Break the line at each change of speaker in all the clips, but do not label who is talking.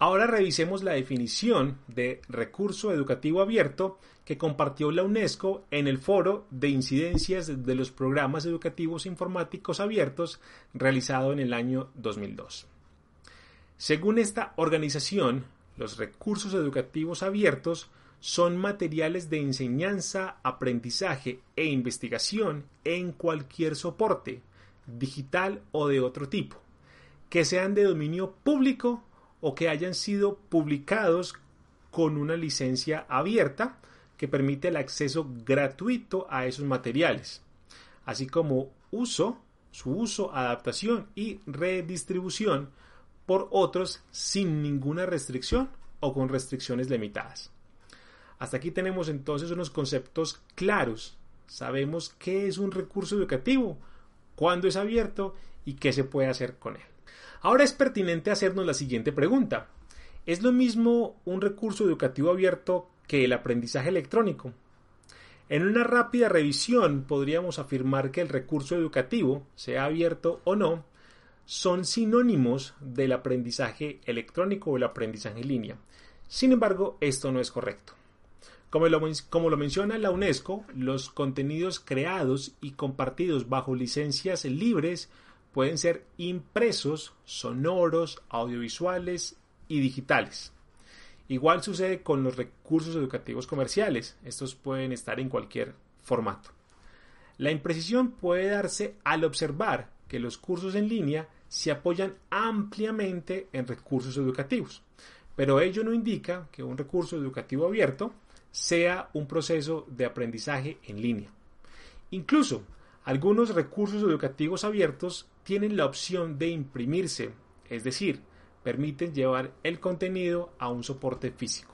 Ahora revisemos la definición de recurso educativo abierto que compartió la UNESCO en el foro de incidencias de los programas educativos informáticos abiertos realizado en el año 2002. Según esta organización, los recursos educativos abiertos son materiales de enseñanza, aprendizaje e investigación en cualquier soporte, digital o de otro tipo, que sean de dominio público o que hayan sido publicados con una licencia abierta que permite el acceso gratuito a esos materiales, así como uso, su uso, adaptación y redistribución por otros sin ninguna restricción o con restricciones limitadas. Hasta aquí tenemos entonces unos conceptos claros. Sabemos qué es un recurso educativo, cuándo es abierto y qué se puede hacer con él. Ahora es pertinente hacernos la siguiente pregunta. ¿Es lo mismo un recurso educativo abierto que el aprendizaje electrónico? En una rápida revisión podríamos afirmar que el recurso educativo, sea abierto o no, son sinónimos del aprendizaje electrónico o el aprendizaje en línea. Sin embargo, esto no es correcto. Como lo, como lo, menciona la UNESCO, los contenidos creados y compartidos bajo licencias libres pueden ser impresos, sonoros, audiovisuales y digitales. Igual sucede con los recursos educativos comerciales. Estos pueden estar en cualquier formato. La imprecisión puede darse al observar que los cursos en línea se apoyan ampliamente en recursos educativos, pero ello no indica que un recurso educativo abierto sea un proceso de aprendizaje en línea. Incluso algunos recursos educativos abiertos tienen la opción de imprimirse, es decir, permiten llevar el contenido a un soporte físico.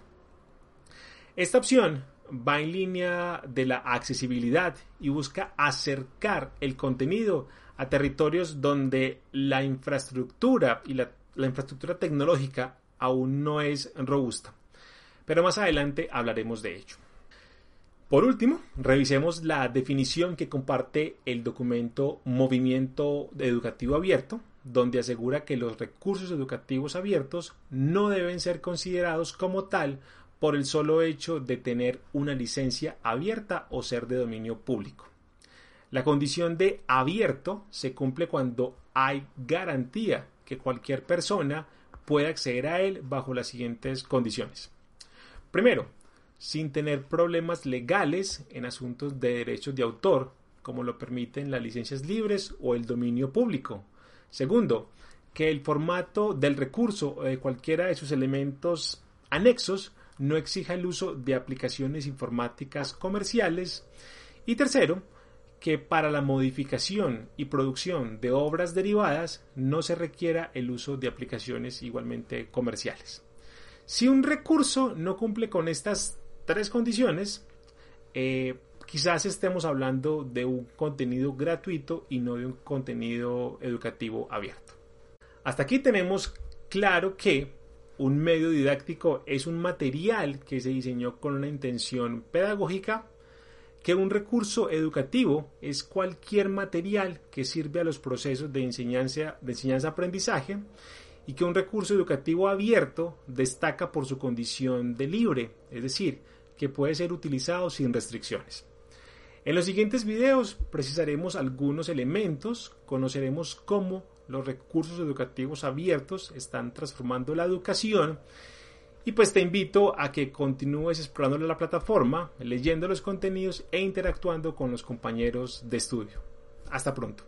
Esta opción va en línea de la accesibilidad y busca acercar el contenido a territorios donde la infraestructura y la, la, infraestructura tecnológica aún no es robusta. Pero más adelante hablaremos de ello. Por último, revisemos la definición que comparte el documento Movimiento Educativo Abierto, donde asegura que los recursos educativos abiertos no deben ser considerados como tal por el solo hecho de tener una licencia abierta o ser de dominio público. La condición de abierto se cumple cuando hay garantía que cualquier persona pueda acceder a él bajo las siguientes condiciones. Primero, sin tener problemas legales en asuntos de derechos de autor, como lo permiten las licencias libres o el dominio público. Segundo, que el formato del recurso o de cualquiera de sus elementos anexos no exija el uso de aplicaciones informáticas comerciales. Y tercero, que para la modificación y producción de obras derivadas no se requiera el uso de aplicaciones igualmente comerciales. Si un recurso no cumple con estas tres condiciones, eh, quizás estemos hablando de un contenido gratuito y no de un contenido educativo abierto. Hasta aquí tenemos claro que un medio didáctico es un material que se diseñó con una intención pedagógica, que un recurso educativo es cualquier material que sirve a los procesos de enseñanza de enseñanza y que un recurso educativo abierto destaca por su condición de libre, es decir, que puede ser utilizado sin restricciones. En los siguientes videos precisaremos algunos elementos, conoceremos cómo los recursos educativos abiertos están transformando la educación y pues te invito a que continúes explorando la plataforma, leyendo los contenidos e interactuando con los compañeros de estudio. Hasta pronto.